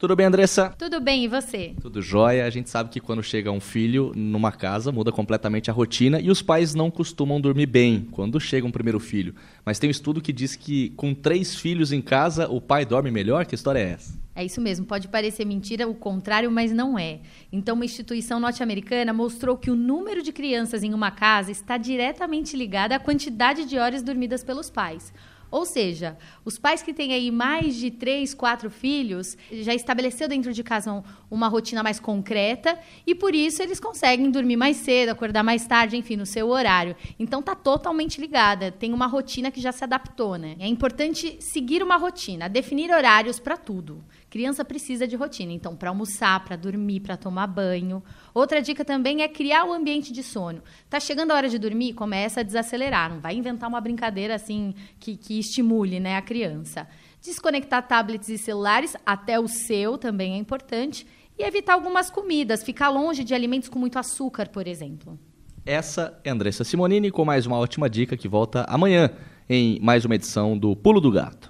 Tudo bem, Andressa? Tudo bem, e você? Tudo jóia. A gente sabe que quando chega um filho numa casa, muda completamente a rotina e os pais não costumam dormir bem quando chega um primeiro filho. Mas tem um estudo que diz que com três filhos em casa, o pai dorme melhor. Que história é essa? É isso mesmo, pode parecer mentira, o contrário, mas não é. Então, uma instituição norte-americana mostrou que o número de crianças em uma casa está diretamente ligado à quantidade de horas dormidas pelos pais. Ou seja, os pais que têm aí mais de três, quatro filhos, já estabeleceu dentro de casa uma rotina mais concreta e por isso eles conseguem dormir mais cedo, acordar mais tarde, enfim, no seu horário. Então tá totalmente ligada, tem uma rotina que já se adaptou, né? É importante seguir uma rotina, definir horários para tudo. Criança precisa de rotina, então para almoçar, para dormir, para tomar banho. Outra dica também é criar o ambiente de sono. Tá chegando a hora de dormir, começa a desacelerar, não vai inventar uma brincadeira assim que, que estimule né, a criança. Desconectar tablets e celulares, até o seu também é importante. E evitar algumas comidas, ficar longe de alimentos com muito açúcar, por exemplo. Essa é Andressa Simonini com mais uma ótima dica que volta amanhã em mais uma edição do Pulo do Gato.